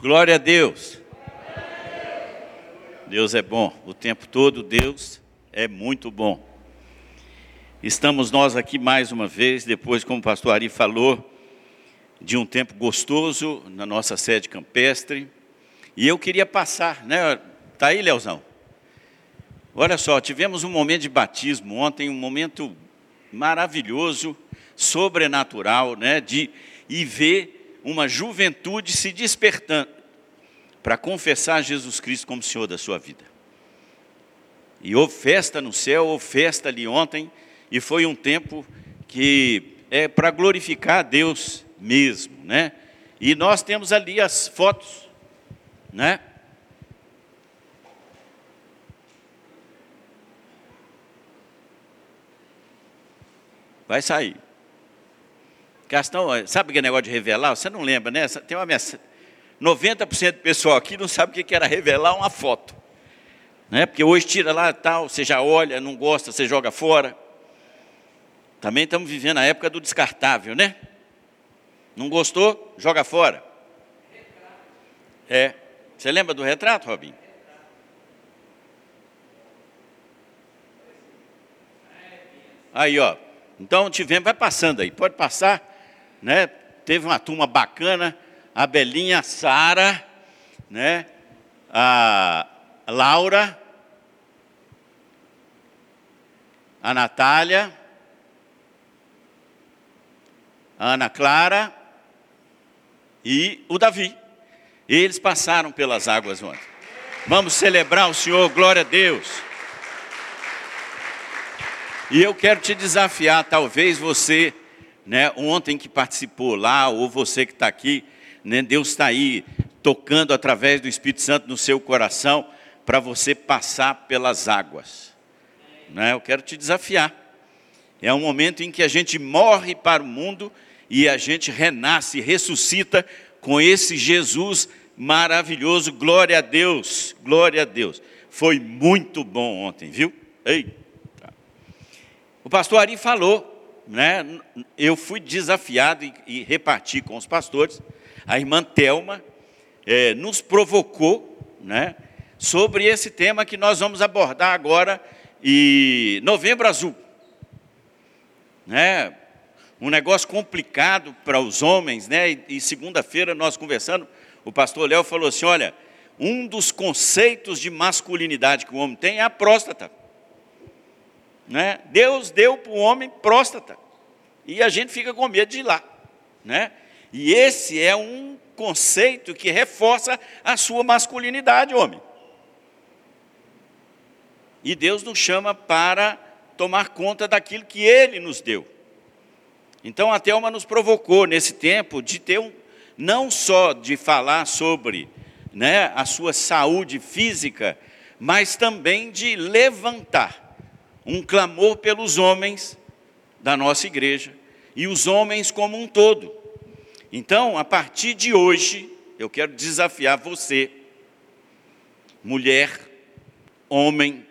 Glória a Deus. Deus é bom. O tempo todo Deus é muito bom. Estamos nós aqui mais uma vez, depois, como o pastor Ari falou, de um tempo gostoso na nossa sede campestre. E eu queria passar, né? Tá aí, Leozão? Olha só, tivemos um momento de batismo ontem, um momento maravilhoso, sobrenatural, né? De e ver uma juventude se despertando para confessar Jesus Cristo como Senhor da sua vida. E houve festa no céu, houve festa ali ontem, e foi um tempo que é para glorificar a Deus mesmo, né? E nós temos ali as fotos, né? Vai sair. Gastão, sabe aquele negócio de revelar? Você não lembra, né? Tem uma 90% do pessoal aqui não sabe o que era revelar uma foto. Né? Porque hoje tira lá tal, você já olha, não gosta, você joga fora. Também estamos vivendo a época do descartável, né? Não gostou? Joga fora. É. Você lembra do retrato, Robin? Aí, ó. Então tivemos, vai passando aí, pode passar né? Teve uma turma bacana, a Belinha, a Sara, né? A Laura, a Natália, a Ana Clara e o Davi. Eles passaram pelas águas ontem. Vamos celebrar o Senhor, glória a Deus. E eu quero te desafiar, talvez você né, ontem que participou lá, ou você que está aqui, né, Deus está aí tocando através do Espírito Santo no seu coração para você passar pelas águas. Né, eu quero te desafiar. É um momento em que a gente morre para o mundo e a gente renasce, ressuscita com esse Jesus maravilhoso. Glória a Deus, glória a Deus. Foi muito bom ontem, viu? Ei. O pastor Ari falou né, eu fui desafiado e, e reparti com os pastores. A irmã Telma é, nos provocou né, sobre esse tema que nós vamos abordar agora, e Novembro Azul. Né, um negócio complicado para os homens, né? E, e segunda-feira nós conversando, o pastor Léo falou assim: olha, um dos conceitos de masculinidade que o homem tem é a próstata. Né? Deus deu para o homem próstata. E a gente fica com medo de ir lá. Né? E esse é um conceito que reforça a sua masculinidade, homem. E Deus nos chama para tomar conta daquilo que Ele nos deu. Então a Thelma nos provocou nesse tempo de ter um, não só de falar sobre né, a sua saúde física, mas também de levantar um clamor pelos homens da nossa igreja e os homens como um todo. Então, a partir de hoje, eu quero desafiar você, mulher, homem,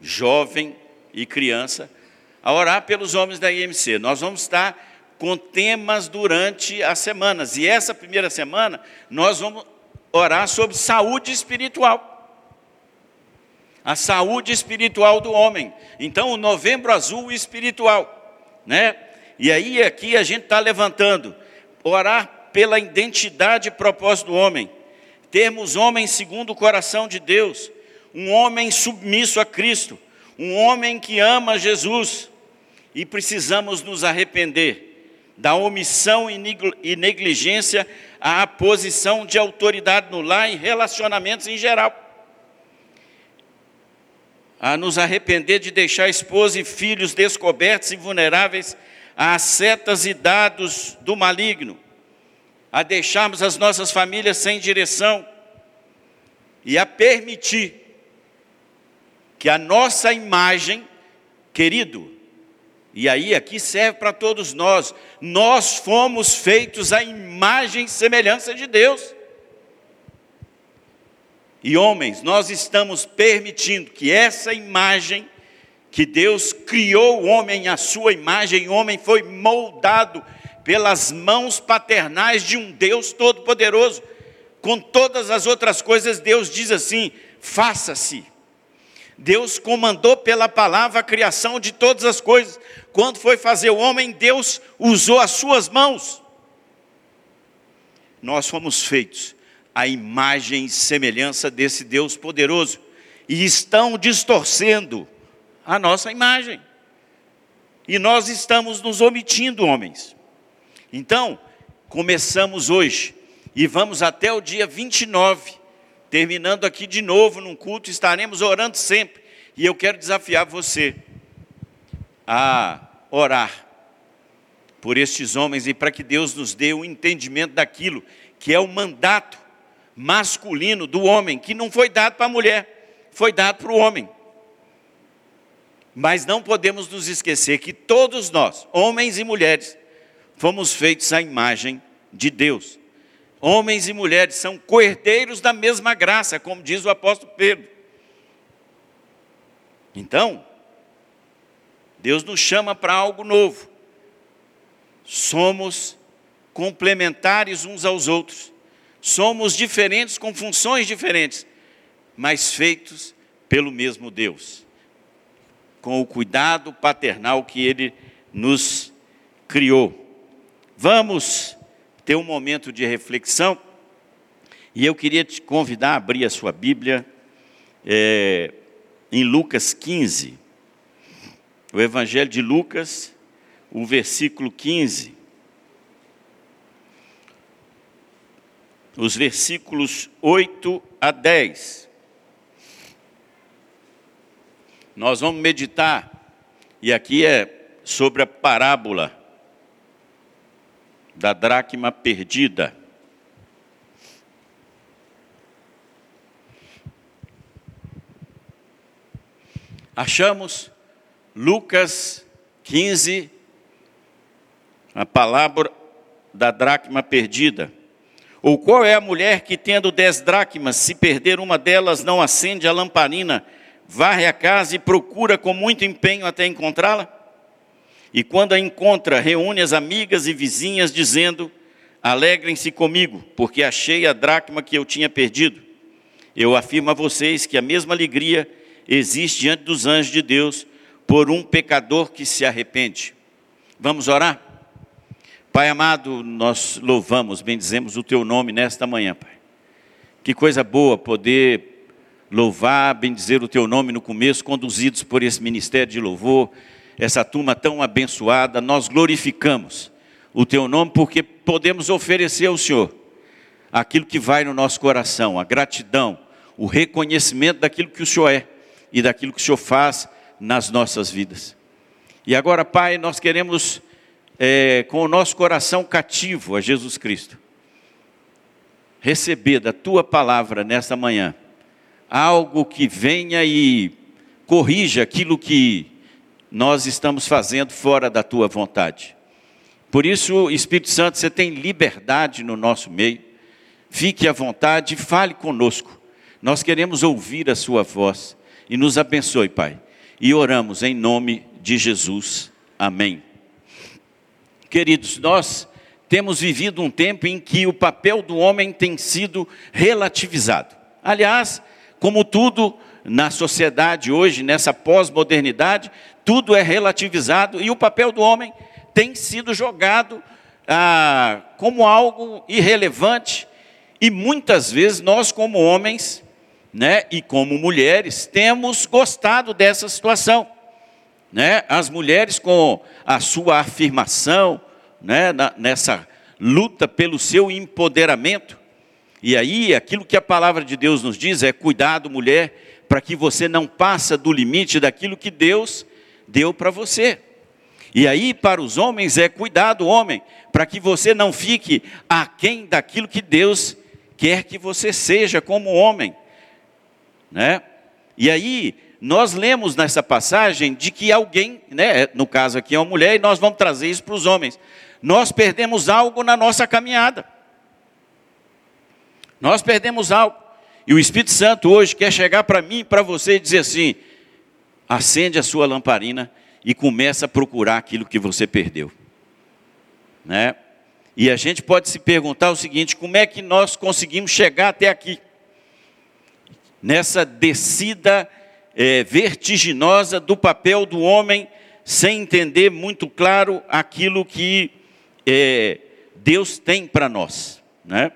jovem e criança, a orar pelos homens da IMC. Nós vamos estar com temas durante as semanas, e essa primeira semana nós vamos orar sobre saúde espiritual a saúde espiritual do homem. Então, o novembro azul espiritual, né? E aí aqui a gente está levantando, orar pela identidade e propósito do homem, termos homens segundo o coração de Deus, um homem submisso a Cristo, um homem que ama Jesus, e precisamos nos arrepender da omissão e negligência à posição de autoridade no lar e relacionamentos em geral a nos arrepender de deixar esposa e filhos descobertos e vulneráveis às setas e dados do maligno, a deixarmos as nossas famílias sem direção e a permitir que a nossa imagem, querido, e aí aqui serve para todos nós, nós fomos feitos à imagem e semelhança de Deus. E homens, nós estamos permitindo que essa imagem, que Deus criou o homem à sua imagem, o homem foi moldado pelas mãos paternais de um Deus todo-poderoso, com todas as outras coisas, Deus diz assim: faça-se. Deus comandou pela palavra a criação de todas as coisas. Quando foi fazer o homem, Deus usou as suas mãos. Nós fomos feitos à imagem e semelhança desse Deus poderoso e estão distorcendo a nossa imagem. E nós estamos nos omitindo, homens. Então, começamos hoje e vamos até o dia 29 terminando aqui de novo num culto, estaremos orando sempre. E eu quero desafiar você a orar por estes homens e para que Deus nos dê o um entendimento daquilo que é o mandato masculino do homem, que não foi dado para a mulher, foi dado para o homem. Mas não podemos nos esquecer que todos nós, homens e mulheres, fomos feitos à imagem de Deus. Homens e mulheres são coerdeiros da mesma graça, como diz o apóstolo Pedro. Então, Deus nos chama para algo novo. Somos complementares uns aos outros. Somos diferentes com funções diferentes, mas feitos pelo mesmo Deus. Com o cuidado paternal que ele nos criou. Vamos ter um momento de reflexão. E eu queria te convidar a abrir a sua Bíblia é, em Lucas 15. O Evangelho de Lucas, o versículo 15. Os versículos 8 a 10. Nós vamos meditar, e aqui é sobre a parábola da dracma perdida. Achamos Lucas 15, a palavra da dracma perdida. Ou qual é a mulher que, tendo dez dracmas, se perder uma delas, não acende a lamparina, varre a casa e procura com muito empenho até encontrá-la? E quando a encontra, reúne as amigas e vizinhas, dizendo: Alegrem-se comigo, porque achei a dracma que eu tinha perdido. Eu afirmo a vocês que a mesma alegria existe diante dos anjos de Deus por um pecador que se arrepende. Vamos orar? Pai amado, nós louvamos, bendizemos o teu nome nesta manhã, Pai. Que coisa boa poder louvar, bendizer o teu nome no começo, conduzidos por esse ministério de louvor essa turma tão abençoada, nós glorificamos o teu nome porque podemos oferecer ao Senhor aquilo que vai no nosso coração, a gratidão, o reconhecimento daquilo que o Senhor é e daquilo que o Senhor faz nas nossas vidas. E agora, Pai, nós queremos, é, com o nosso coração cativo a Jesus Cristo, receber da tua palavra nesta manhã algo que venha e corrija aquilo que nós estamos fazendo fora da tua vontade. Por isso, Espírito Santo, você tem liberdade no nosso meio. Fique à vontade e fale conosco. Nós queremos ouvir a sua voz e nos abençoe, Pai. E oramos em nome de Jesus. Amém. Queridos, nós temos vivido um tempo em que o papel do homem tem sido relativizado. Aliás, como tudo na sociedade hoje, nessa pós-modernidade, tudo é relativizado e o papel do homem tem sido jogado ah, como algo irrelevante. E muitas vezes nós, como homens né, e como mulheres, temos gostado dessa situação. Né? As mulheres, com a sua afirmação, né, nessa luta pelo seu empoderamento, e aí aquilo que a palavra de Deus nos diz é: cuidado, mulher, para que você não passe do limite daquilo que Deus deu para você. E aí, para os homens, é cuidado, homem, para que você não fique aquém daquilo que Deus quer que você seja como homem. Né? E aí, nós lemos nessa passagem de que alguém, né, no caso aqui é uma mulher, e nós vamos trazer isso para os homens. Nós perdemos algo na nossa caminhada. Nós perdemos algo. E o Espírito Santo hoje quer chegar para mim para você e dizer assim: acende a sua lamparina e começa a procurar aquilo que você perdeu. Né? E a gente pode se perguntar o seguinte: como é que nós conseguimos chegar até aqui? Nessa descida é, vertiginosa do papel do homem, sem entender muito claro aquilo que é, Deus tem para nós. Né?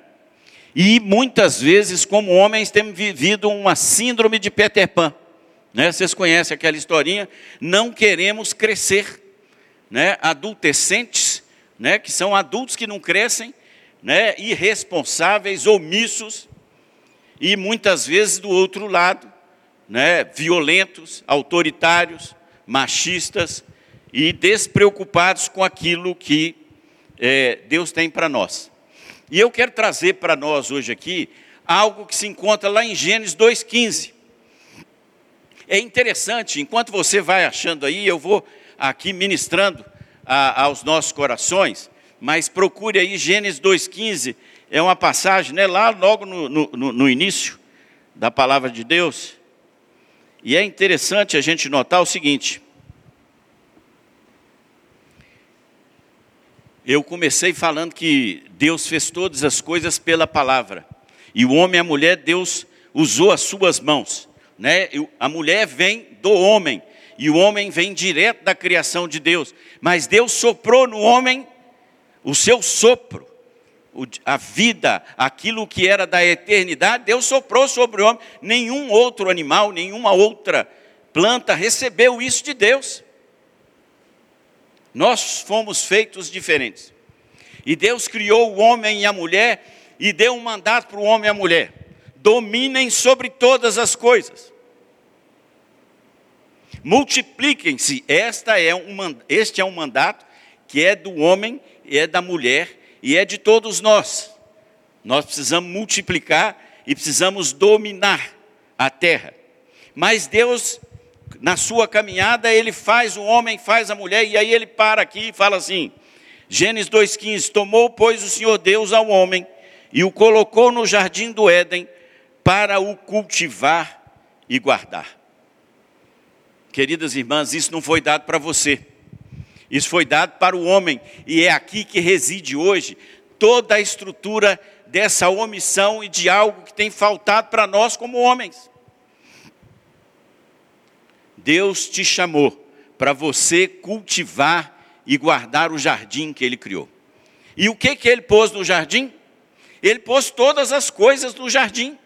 E muitas vezes, como homens, temos vivido uma síndrome de Peter Pan. Né? Vocês conhecem aquela historinha? Não queremos crescer. Né? Adultescentes, né? que são adultos que não crescem, né? irresponsáveis, omissos, e muitas vezes do outro lado, né? violentos, autoritários, machistas e despreocupados com aquilo que é, Deus tem para nós. E eu quero trazer para nós hoje aqui algo que se encontra lá em Gênesis 2,15. É interessante, enquanto você vai achando aí, eu vou aqui ministrando a, aos nossos corações, mas procure aí Gênesis 2,15, é uma passagem, né, lá logo no, no, no início da palavra de Deus. E é interessante a gente notar o seguinte: eu comecei falando que Deus fez todas as coisas pela palavra, e o homem e a mulher, Deus usou as suas mãos né? A mulher vem do homem e o homem vem direto da criação de Deus. Mas Deus soprou no homem o seu sopro, a vida, aquilo que era da eternidade, Deus soprou sobre o homem. Nenhum outro animal, nenhuma outra planta recebeu isso de Deus. Nós fomos feitos diferentes. E Deus criou o homem e a mulher e deu um mandato para o homem e a mulher: dominem sobre todas as coisas multipliquem-se. Esta é um, este é um mandato que é do homem, é da mulher e é de todos nós. Nós precisamos multiplicar e precisamos dominar a terra. Mas Deus, na sua caminhada, ele faz o homem, faz a mulher, e aí ele para aqui e fala assim: Gênesis 2,15: Tomou, pois, o Senhor Deus ao homem e o colocou no jardim do Éden para o cultivar e guardar. Queridas irmãs, isso não foi dado para você. Isso foi dado para o homem, e é aqui que reside hoje toda a estrutura dessa omissão e de algo que tem faltado para nós como homens. Deus te chamou para você cultivar e guardar o jardim que ele criou. E o que que ele pôs no jardim? Ele pôs todas as coisas no jardim.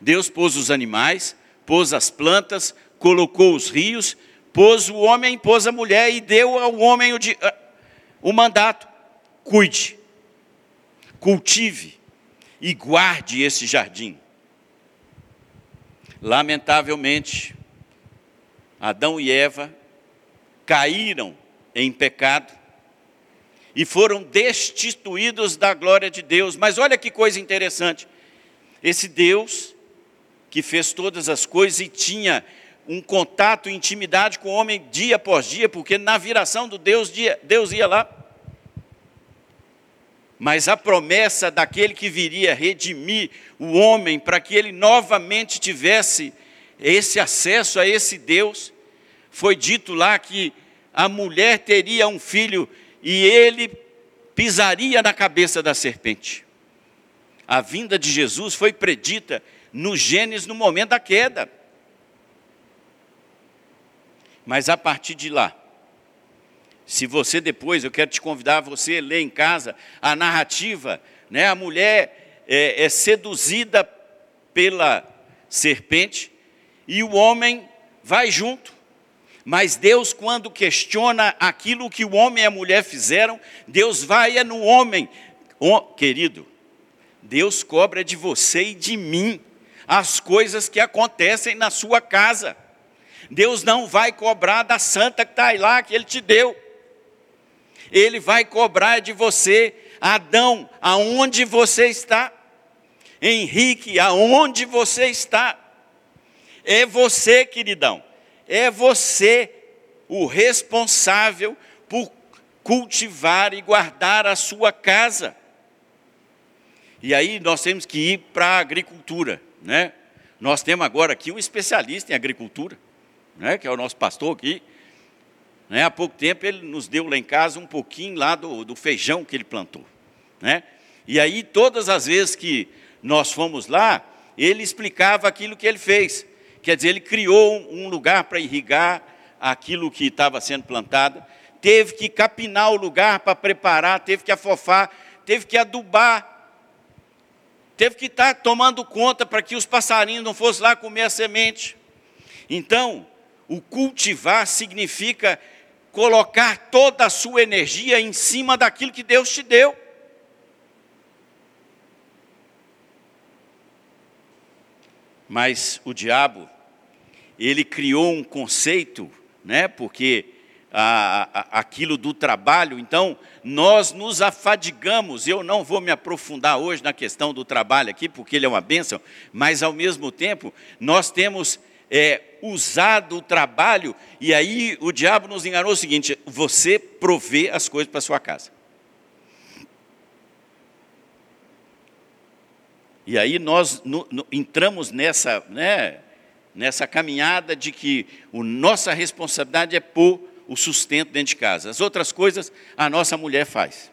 Deus pôs os animais, pôs as plantas, colocou os rios, pôs o homem, pôs a mulher e deu ao homem o, ah, o mandato: cuide, cultive e guarde esse jardim. Lamentavelmente, Adão e Eva caíram em pecado e foram destituídos da glória de Deus. Mas olha que coisa interessante. Esse Deus que fez todas as coisas e tinha um contato, intimidade com o homem dia após dia, porque na viração do Deus, Deus ia lá. Mas a promessa daquele que viria redimir o homem para que ele novamente tivesse esse acesso a esse Deus, foi dito lá que a mulher teria um filho e ele pisaria na cabeça da serpente. A vinda de Jesus foi predita no Gênesis no momento da queda. Mas a partir de lá, se você depois, eu quero te convidar você ler em casa a narrativa, né? A mulher é, é seduzida pela serpente e o homem vai junto. Mas Deus, quando questiona aquilo que o homem e a mulher fizeram, Deus vai é no homem. Oh, querido, Deus cobra de você e de mim as coisas que acontecem na sua casa. Deus não vai cobrar da santa que está lá, que Ele te deu. Ele vai cobrar de você, Adão, aonde você está. Henrique, aonde você está. É você, queridão, é você o responsável por cultivar e guardar a sua casa. E aí nós temos que ir para a agricultura, né? Nós temos agora aqui um especialista em agricultura né, que é o nosso pastor aqui. Né? Há pouco tempo ele nos deu lá em casa um pouquinho lá do, do feijão que ele plantou. Né? E aí, todas as vezes que nós fomos lá, ele explicava aquilo que ele fez. Quer dizer, ele criou um lugar para irrigar aquilo que estava sendo plantado, teve que capinar o lugar para preparar, teve que afofar, teve que adubar, teve que estar tá tomando conta para que os passarinhos não fossem lá comer a semente. Então, o cultivar significa colocar toda a sua energia em cima daquilo que Deus te deu. Mas o diabo, ele criou um conceito, né? Porque a, a, aquilo do trabalho, então nós nos afadigamos. Eu não vou me aprofundar hoje na questão do trabalho aqui, porque ele é uma bênção, mas ao mesmo tempo nós temos é, usado o trabalho, e aí o diabo nos enganou o seguinte: você provê as coisas para sua casa. E aí nós no, no, entramos nessa, né, nessa caminhada de que a nossa responsabilidade é pôr o sustento dentro de casa. As outras coisas a nossa mulher faz.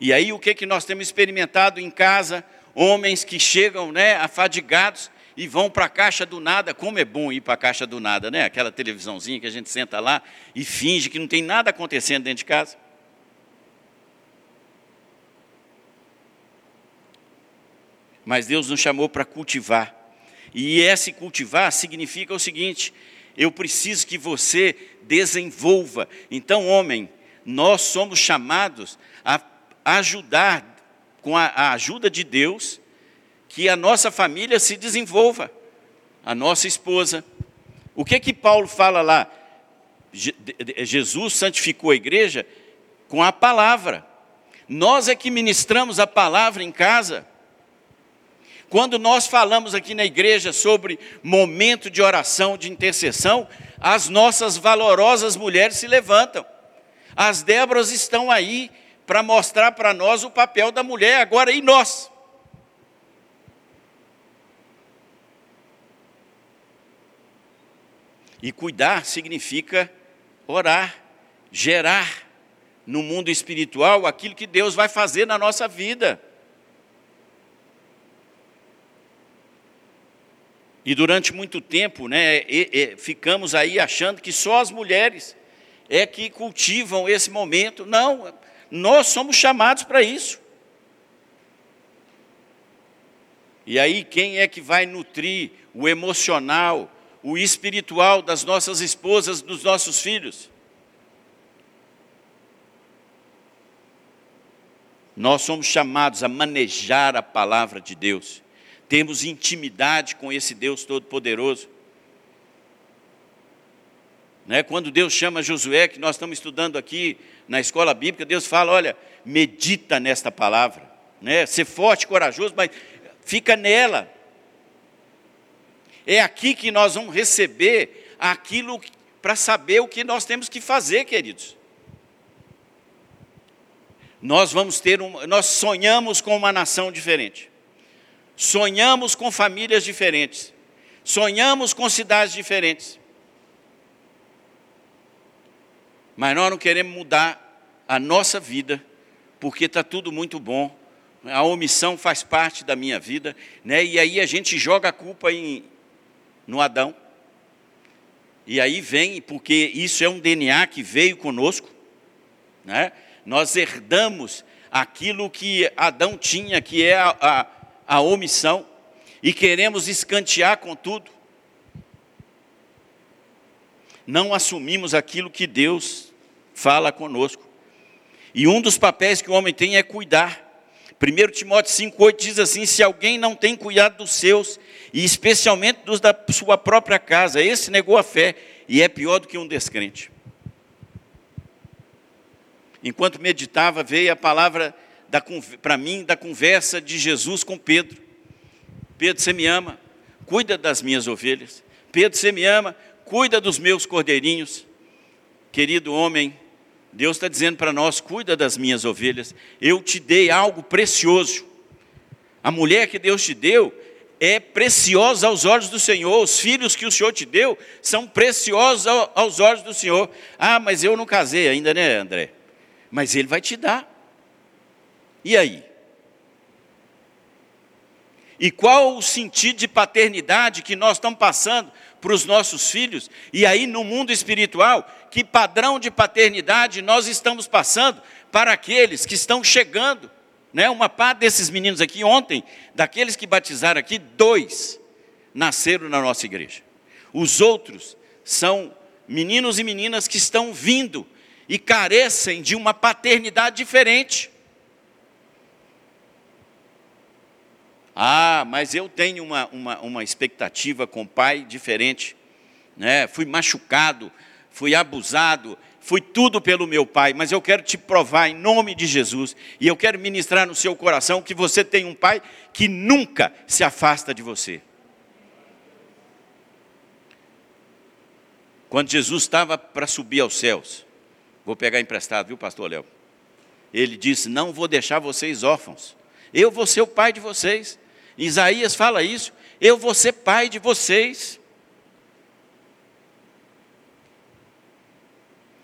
E aí o que, que nós temos experimentado em casa? Homens que chegam né, afadigados e vão para a caixa do nada. Como é bom ir para a caixa do nada, né? Aquela televisãozinha que a gente senta lá e finge que não tem nada acontecendo dentro de casa. Mas Deus nos chamou para cultivar. E esse cultivar significa o seguinte: eu preciso que você desenvolva. Então, homem, nós somos chamados a ajudar, com a, ajuda de Deus, que a nossa família se desenvolva, a nossa esposa. O que que Paulo fala lá? Jesus santificou a igreja com a palavra. Nós é que ministramos a palavra em casa. Quando nós falamos aqui na igreja sobre momento de oração, de intercessão, as nossas valorosas mulheres se levantam. As Débora estão aí para mostrar para nós o papel da mulher, agora e nós? E cuidar significa orar, gerar no mundo espiritual aquilo que Deus vai fazer na nossa vida. E durante muito tempo, né, e, e, ficamos aí achando que só as mulheres é que cultivam esse momento. Não, nós somos chamados para isso. E aí, quem é que vai nutrir o emocional, o espiritual das nossas esposas, dos nossos filhos? Nós somos chamados a manejar a palavra de Deus temos intimidade com esse Deus Todo-Poderoso. Né? Quando Deus chama Josué, que nós estamos estudando aqui na escola bíblica, Deus fala: olha, medita nesta palavra, né? ser forte, corajoso, mas fica nela. É aqui que nós vamos receber aquilo para saber o que nós temos que fazer, queridos. Nós vamos ter um, nós sonhamos com uma nação diferente. Sonhamos com famílias diferentes. Sonhamos com cidades diferentes. Mas nós não queremos mudar a nossa vida, porque está tudo muito bom. A omissão faz parte da minha vida, né? e aí a gente joga a culpa em, no Adão. E aí vem, porque isso é um DNA que veio conosco, né? nós herdamos aquilo que Adão tinha, que é a, a a omissão e queremos escantear com tudo. Não assumimos aquilo que Deus fala conosco. E um dos papéis que o homem tem é cuidar. 1 Timóteo 5,8 diz assim: se alguém não tem cuidado dos seus, e especialmente dos da sua própria casa, esse negou a fé e é pior do que um descrente. Enquanto meditava, veio a palavra para mim da conversa de Jesus com Pedro. Pedro, você me ama, cuida das minhas ovelhas. Pedro, você me ama, cuida dos meus cordeirinhos. Querido homem, Deus está dizendo para nós: cuida das minhas ovelhas. Eu te dei algo precioso. A mulher que Deus te deu é preciosa aos olhos do Senhor. Os filhos que o Senhor te deu são preciosos aos olhos do Senhor. Ah, mas eu não casei ainda, né, André? Mas Ele vai te dar. E aí? E qual o sentido de paternidade que nós estamos passando para os nossos filhos? E aí, no mundo espiritual, que padrão de paternidade nós estamos passando para aqueles que estão chegando? Né? Uma parte desses meninos aqui, ontem, daqueles que batizaram aqui, dois nasceram na nossa igreja. Os outros são meninos e meninas que estão vindo e carecem de uma paternidade diferente. Ah, mas eu tenho uma, uma, uma expectativa com o pai diferente. Né? Fui machucado, fui abusado, fui tudo pelo meu pai, mas eu quero te provar em nome de Jesus, e eu quero ministrar no seu coração que você tem um pai que nunca se afasta de você. Quando Jesus estava para subir aos céus, vou pegar emprestado, viu, pastor Léo? Ele disse: Não vou deixar vocês órfãos, eu vou ser o pai de vocês. Isaías fala isso, eu vou ser pai de vocês.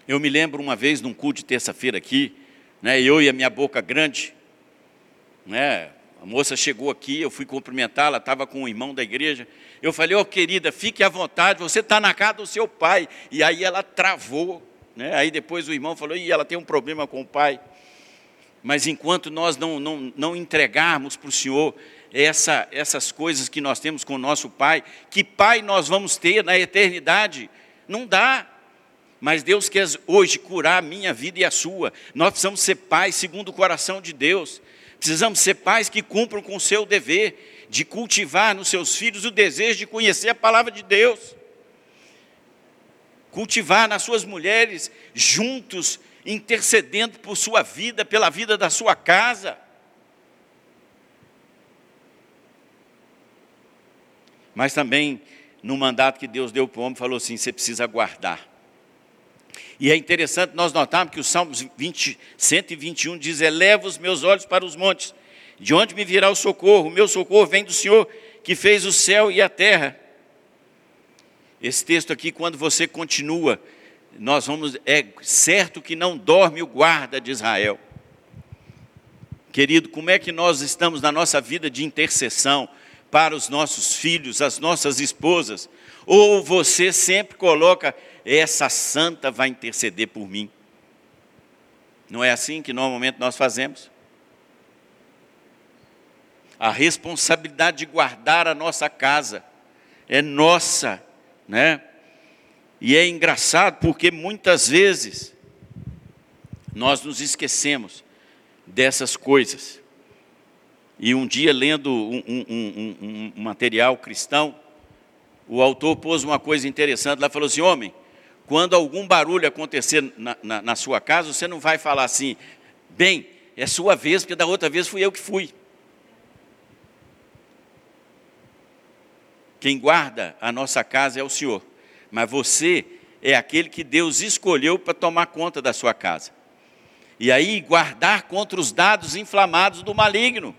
Eu me lembro uma vez num culto de terça-feira aqui, né, eu e a minha boca grande, né, a moça chegou aqui, eu fui cumprimentá-la, estava com o irmão da igreja. Eu falei, ô oh, querida, fique à vontade, você está na casa do seu pai. E aí ela travou. Né? Aí depois o irmão falou, e ela tem um problema com o pai. Mas enquanto nós não, não, não entregarmos para o Senhor essa, essas coisas que nós temos com o nosso Pai, que Pai nós vamos ter na eternidade? Não dá. Mas Deus quer hoje curar a minha vida e a sua. Nós precisamos ser pais segundo o coração de Deus. Precisamos ser pais que cumpram com o seu dever de cultivar nos seus filhos o desejo de conhecer a palavra de Deus. Cultivar nas suas mulheres, juntos, intercedendo por sua vida, pela vida da sua casa. Mas também, no mandato que Deus deu para o homem, falou assim: você precisa guardar. E é interessante nós notarmos que o Salmo 20, 121 diz: Eleva os meus olhos para os montes, de onde me virá o socorro? O meu socorro vem do Senhor, que fez o céu e a terra. Esse texto aqui, quando você continua, nós vamos, é certo que não dorme o guarda de Israel. Querido, como é que nós estamos na nossa vida de intercessão? Para os nossos filhos, as nossas esposas, ou você sempre coloca, essa santa vai interceder por mim? Não é assim que normalmente nós fazemos? A responsabilidade de guardar a nossa casa é nossa, né? E é engraçado porque muitas vezes nós nos esquecemos dessas coisas. E um dia, lendo um, um, um, um, material cristão, o autor pôs uma coisa interessante lá, falou assim, homem, quando algum barulho acontecer na, na, na sua casa, você não vai falar assim, bem, é sua vez, porque da outra vez fui eu que fui. Quem guarda a nossa casa é o Senhor, mas você é aquele que Deus escolheu para tomar conta da sua casa. E aí, guardar contra os dados inflamados do maligno.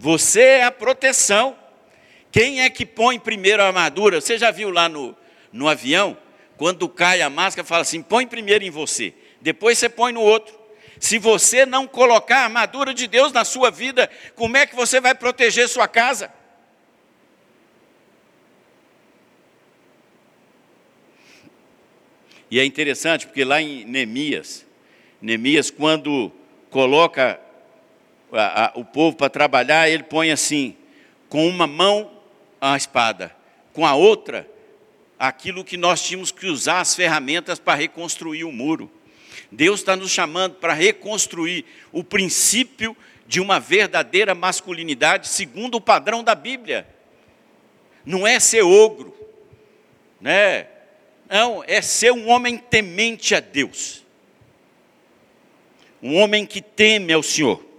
Você é a proteção. Quem é que põe primeiro a armadura? Você já viu lá no, no avião? Quando cai a máscara, fala assim: põe primeiro em você, depois você põe no outro. Se você não colocar a armadura de Deus na sua vida, como é que você vai proteger sua casa? E é interessante porque lá em Neemias, Neemias, quando coloca a, a, o povo para trabalhar, ele põe assim: com uma mão a espada, com a outra, aquilo que nós tínhamos que usar as ferramentas para reconstruir o muro. Deus está nos chamando para reconstruir o princípio de uma verdadeira masculinidade segundo o padrão da Bíblia. Não é ser ogro, né? Não, é ser um homem temente a Deus. Um homem que teme ao Senhor.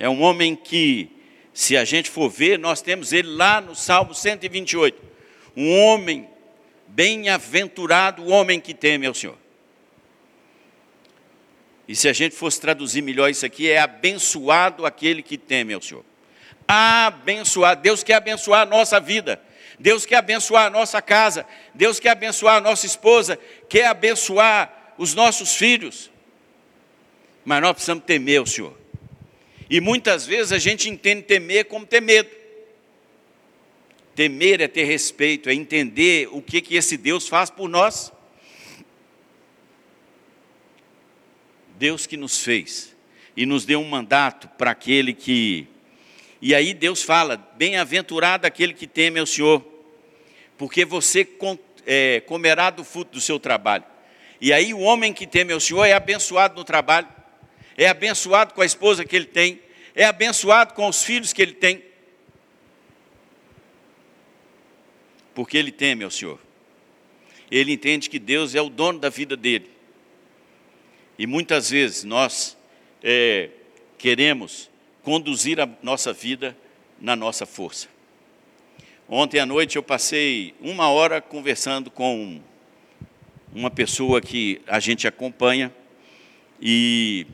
É um homem que, se a gente for ver, nós temos ele lá no Salmo 128. Um homem bem-aventurado, o homem que teme ao Senhor. E se a gente fosse traduzir melhor isso aqui, é abençoado aquele que teme ao Senhor. Abençoado. Deus quer abençoar a nossa vida. Deus quer abençoar a nossa casa. Deus quer abençoar a nossa esposa. Quer abençoar os nossos filhos. Mas nós precisamos temer o Senhor. E muitas vezes a gente entende temer como ter medo. Temer é ter respeito, é entender o que, que esse Deus faz por nós. Deus que nos fez e nos deu um mandato para aquele que. E aí Deus fala: bem-aventurado aquele que teme ao Senhor, porque você é, comerá do fruto do seu trabalho. E aí o homem que teme ao Senhor é abençoado no trabalho, é abençoado com a esposa que ele tem, é abençoado com os filhos que ele tem, porque ele teme ao Senhor. Ele entende que Deus é o dono da vida dele. E muitas vezes nós é, queremos conduzir a nossa vida na nossa força. Ontem à noite eu passei uma hora conversando com uma pessoa que a gente acompanha e,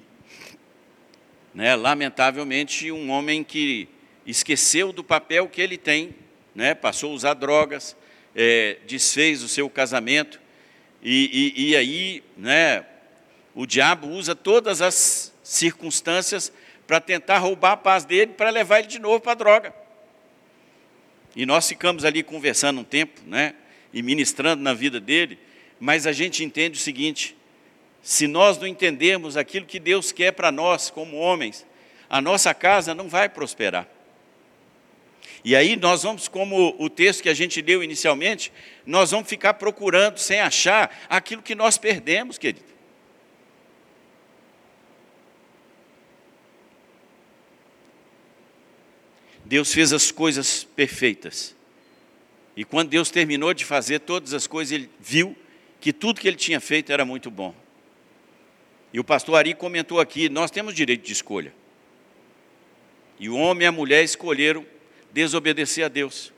né, lamentavelmente, um homem que esqueceu do papel que ele tem, né, passou a usar drogas, é, desfez o seu casamento e, e, e aí, né, o diabo usa todas as circunstâncias para tentar roubar a paz dele, para levar ele de novo para a droga. E nós ficamos ali conversando um tempo, né, e ministrando na vida dele, mas a gente entende o seguinte: se nós não entendermos aquilo que Deus quer para nós como homens, a nossa casa não vai prosperar. E aí nós vamos, como o texto que a gente leu inicialmente, nós vamos ficar procurando sem achar aquilo que nós perdemos, querido. Deus fez as coisas perfeitas. E quando Deus terminou de fazer todas as coisas, ele viu que tudo que ele tinha feito era muito bom. E o pastor Ari comentou aqui: nós temos direito de escolha. E o homem e a mulher escolheram desobedecer a Deus.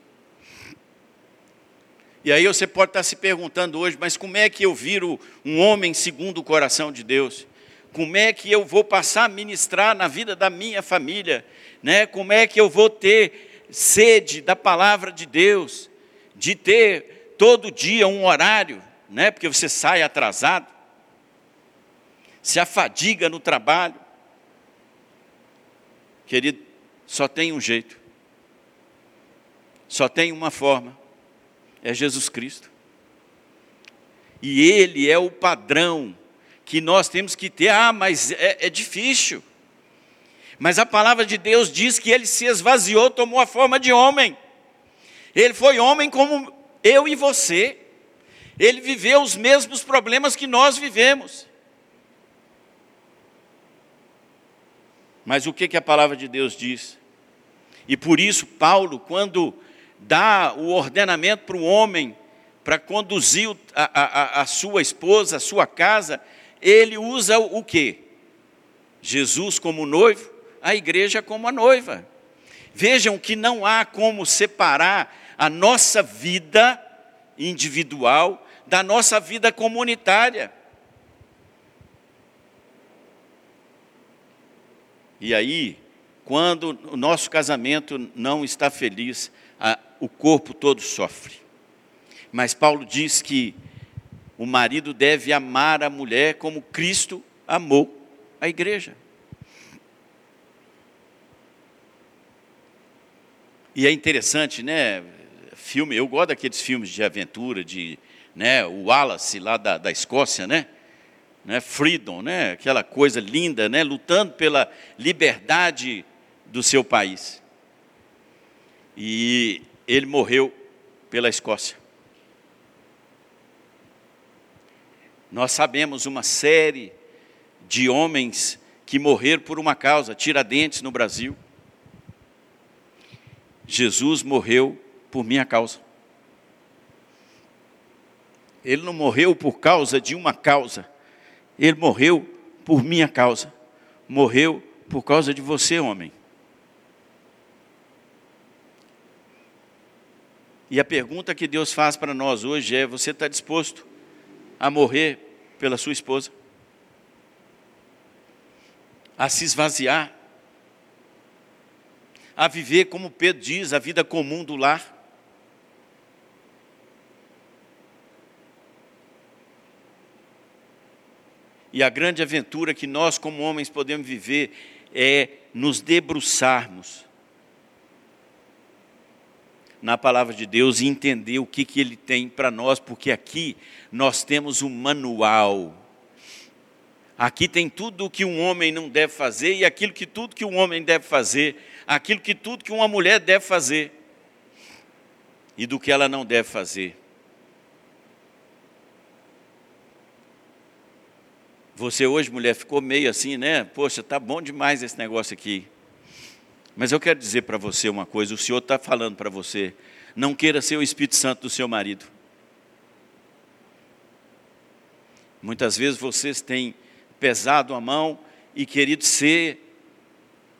E aí você pode estar se perguntando hoje, mas como é que eu viro um homem segundo o coração de Deus? Como é que eu vou passar a ministrar na vida da minha família? Né? Como é que eu vou ter sede da palavra de Deus? De ter todo dia um horário, né? porque você sai atrasado, se afadiga no trabalho. Querido, só tem um jeito, só tem uma forma: é Jesus Cristo. E Ele é o padrão que nós temos que ter. Ah, mas é, é difícil. Mas a palavra de Deus diz que ele se esvaziou, tomou a forma de homem. Ele foi homem como eu e você. Ele viveu os mesmos problemas que nós vivemos. Mas o que, que a palavra de Deus diz? E por isso, Paulo, quando dá o ordenamento para o homem, para conduzir a, a, a, sua esposa, a sua casa, ele usa o quê? Jesus como noivo, a igreja como a noiva. Vejam que não há como separar a nossa vida individual da nossa vida comunitária. E aí, quando o nosso casamento não está feliz, a, o corpo todo sofre. Mas Paulo diz que o marido deve amar a mulher como Cristo amou a igreja. E é interessante, né? Filme, eu gosto daqueles filmes de aventura, de né, o Wallace lá da, da Escócia, né? Né? Freedom, né? Aquela coisa linda, né? Lutando pela liberdade do seu país. E ele morreu pela Escócia. Nós sabemos uma série de homens que morreram por uma causa, Tiradentes no Brasil. Jesus morreu por minha causa. Ele não morreu por causa de uma causa, ele morreu por minha causa. Morreu por causa de você, homem. E a pergunta que Deus faz para nós hoje é: você está disposto a morrer pela sua esposa? a se esvaziar, a viver, como Pedro diz, a vida comum do lar. E a grande aventura que nós, como homens, podemos viver é nos debruçarmos na palavra de Deus e entender o que, que Ele tem para nós, porque aqui nós temos um manual. Aqui tem tudo o que um homem não deve fazer e aquilo que tudo que um homem deve fazer, aquilo que tudo que uma mulher deve fazer e do que ela não deve fazer. Você hoje, mulher, ficou meio assim, né? Poxa, tá bom demais esse negócio aqui. Mas eu quero dizer para você uma coisa: o Senhor está falando para você, não queira ser o Espírito Santo do seu marido. Muitas vezes vocês têm pesado a mão e querido ser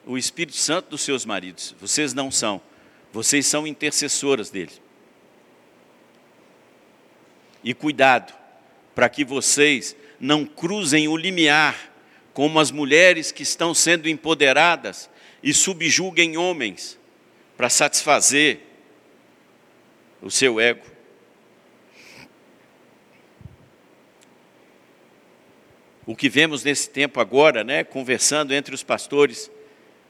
o Espírito Santo dos seus maridos. Vocês não são. Vocês são intercessoras dele. E cuidado, para que vocês não cruzem o limiar como as mulheres que estão sendo empoderadas e subjuguem homens para satisfazer o seu ego. O que vemos nesse tempo agora, né, conversando entre os pastores,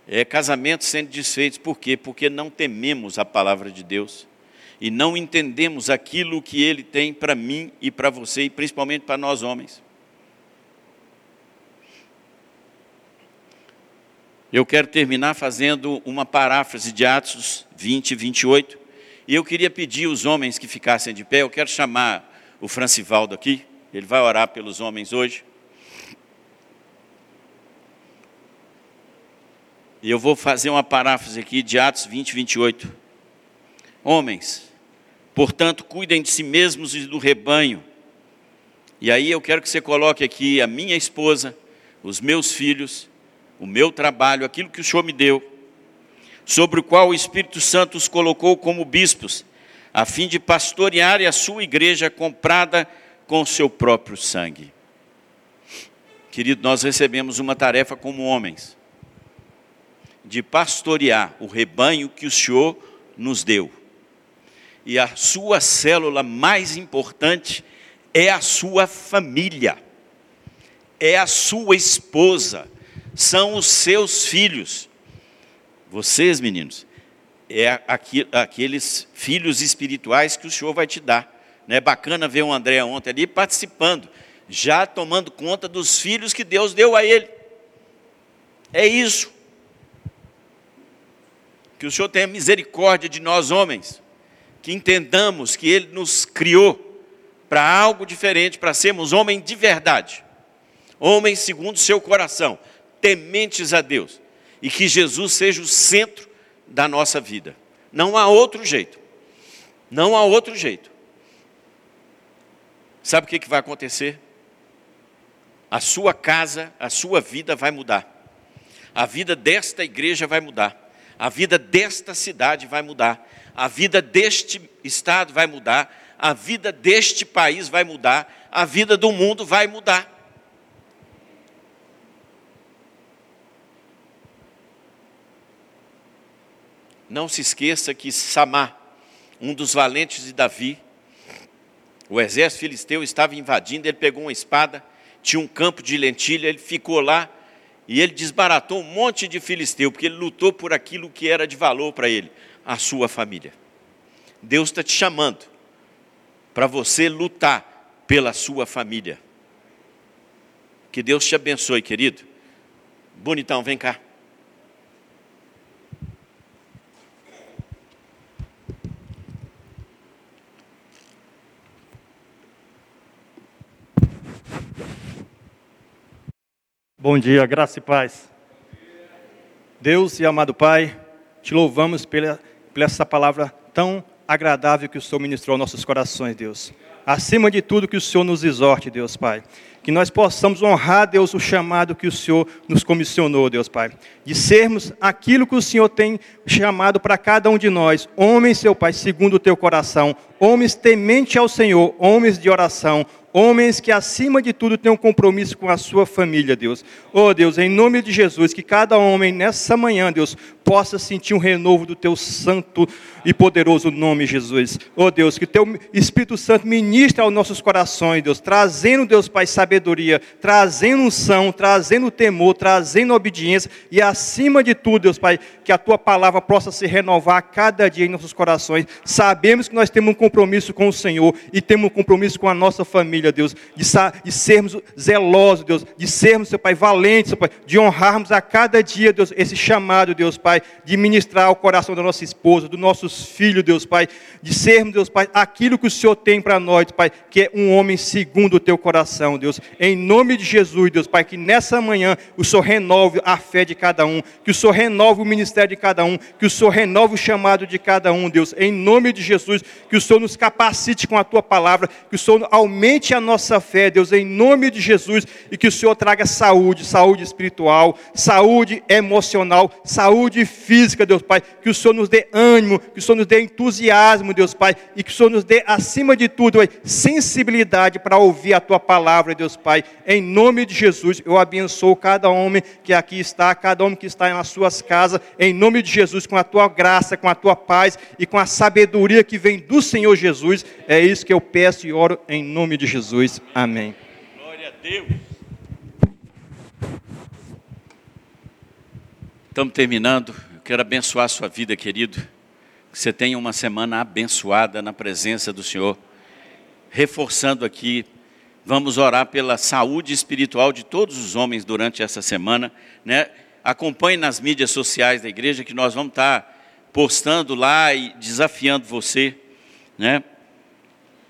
é casamentos sendo desfeitos. Por quê? Porque não tememos a palavra de Deus e não entendemos aquilo que Ele tem para mim e para você, e principalmente para nós homens. Eu quero terminar fazendo uma paráfrase de Atos 20, 28. E eu queria pedir os homens que ficassem de pé, eu quero chamar o Francivaldo aqui, ele vai orar pelos homens hoje. E eu vou fazer uma paráfrase aqui de Atos 20, 28. Homens, portanto, cuidem de si mesmos e do rebanho. E aí eu quero que você coloque aqui a minha esposa, os meus filhos o meu trabalho, aquilo que o Senhor me deu, sobre o qual o Espírito Santo os colocou como bispos, a fim de pastorear a sua igreja comprada com o seu próprio sangue. Querido, nós recebemos uma tarefa como homens, de pastorear o rebanho que o Senhor nos deu. E a sua célula mais importante é a sua família, é a sua esposa, são os seus filhos. Vocês, meninos, é aqueles filhos espirituais que o Senhor vai te dar. Não é bacana ver o André ontem ali participando, já tomando conta dos filhos que Deus deu a ele. É isso. Que o Senhor tenha misericórdia de nós homens, que entendamos que Ele nos criou para algo diferente, para sermos homens de verdade, homens segundo o seu coração, tementes a Deus e que Jesus seja o centro da nossa vida. Não há outro jeito. Não há outro jeito. Sabe o que, que vai acontecer? A sua casa, a sua vida vai mudar. A vida desta igreja vai mudar. A vida desta cidade vai mudar. A vida deste estado vai mudar. A vida deste país vai mudar. A vida do mundo vai mudar. Não se esqueça que Samá, um dos valentes de Davi, o exército filisteu estava invadindo, ele pegou uma espada, tinha um campo de lentilha, ele ficou lá e ele desbaratou um monte de filisteu, porque ele lutou por aquilo que era de valor para ele, a sua família. Deus está te chamando para você lutar pela sua família. Que Deus te abençoe, querido. Bonitão, vem cá. Bom dia, graça e paz. Deus e amado Pai, te louvamos pela, pela essa palavra tão agradável que o Senhor ministrou aos nossos corações, Deus. Acima de tudo, que o Senhor nos exorte, Deus Pai. Que nós possamos honrar, Deus, o chamado que o Senhor nos comissionou, Deus Pai, de sermos aquilo que o Senhor tem chamado para cada um de nós, homens, seu Pai, segundo o teu coração, homens temente ao Senhor, homens de oração, homens que acima de tudo têm um compromisso com a sua família, Deus. Oh Deus, em nome de Jesus, que cada homem nessa manhã, Deus, possa sentir um renovo do teu santo e poderoso nome, Jesus. Oh Deus, que teu Espírito Santo ministre aos nossos corações, Deus, trazendo, Deus Pai, sabedoria, trazendo unção, trazendo temor, trazendo obediência e acima de tudo, Deus Pai, que a tua palavra possa se renovar cada dia em nossos corações. Sabemos que nós temos um compromisso com o Senhor e temos um compromisso com a nossa família, Deus, de, de sermos zelosos, Deus, de sermos, seu Pai, valentes, seu Pai, de honrarmos a cada dia, Deus, esse chamado, Deus Pai, de ministrar o coração da nossa esposa, dos nossos filhos, Deus Pai, de sermos, Deus Pai, aquilo que o Senhor tem para nós, Pai, que é um homem segundo o teu coração, Deus. Em nome de Jesus, Deus Pai, que nessa manhã o Senhor renove a fé de cada um, que o Senhor renove o ministério de cada um, que o Senhor renove o chamado de cada um, Deus. Em nome de Jesus, que o Senhor nos capacite com a tua palavra, que o Senhor aumente a nossa fé, Deus, em nome de Jesus, e que o Senhor traga saúde, saúde espiritual, saúde emocional, saúde física, Deus Pai, que o Senhor nos dê ânimo, que o Senhor nos dê entusiasmo, Deus Pai, e que o Senhor nos dê, acima de tudo, sensibilidade para ouvir a Tua palavra, Deus Pai. Em nome de Jesus, eu abençoo cada homem que aqui está, cada homem que está nas suas casas, em nome de Jesus, com a Tua graça, com a Tua paz e com a sabedoria que vem do Senhor Jesus. É isso que eu peço e oro em nome de Jesus. Amém. Glória a Deus. Estamos terminando. Eu quero abençoar a sua vida, querido. Que você tenha uma semana abençoada na presença do Senhor. Reforçando aqui, vamos orar pela saúde espiritual de todos os homens durante essa semana. Né? Acompanhe nas mídias sociais da igreja que nós vamos estar postando lá e desafiando você. Né?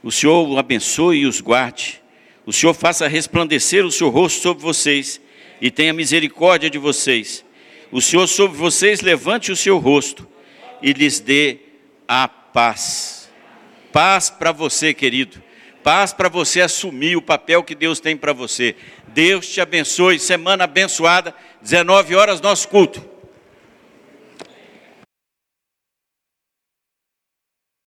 O Senhor o abençoe e os guarde. O Senhor faça resplandecer o seu rosto sobre vocês e tenha misericórdia de vocês o Senhor sobre vocês levante o seu rosto e lhes dê a paz. Paz para você, querido. Paz para você assumir o papel que Deus tem para você. Deus te abençoe. Semana abençoada. 19 horas, nosso culto.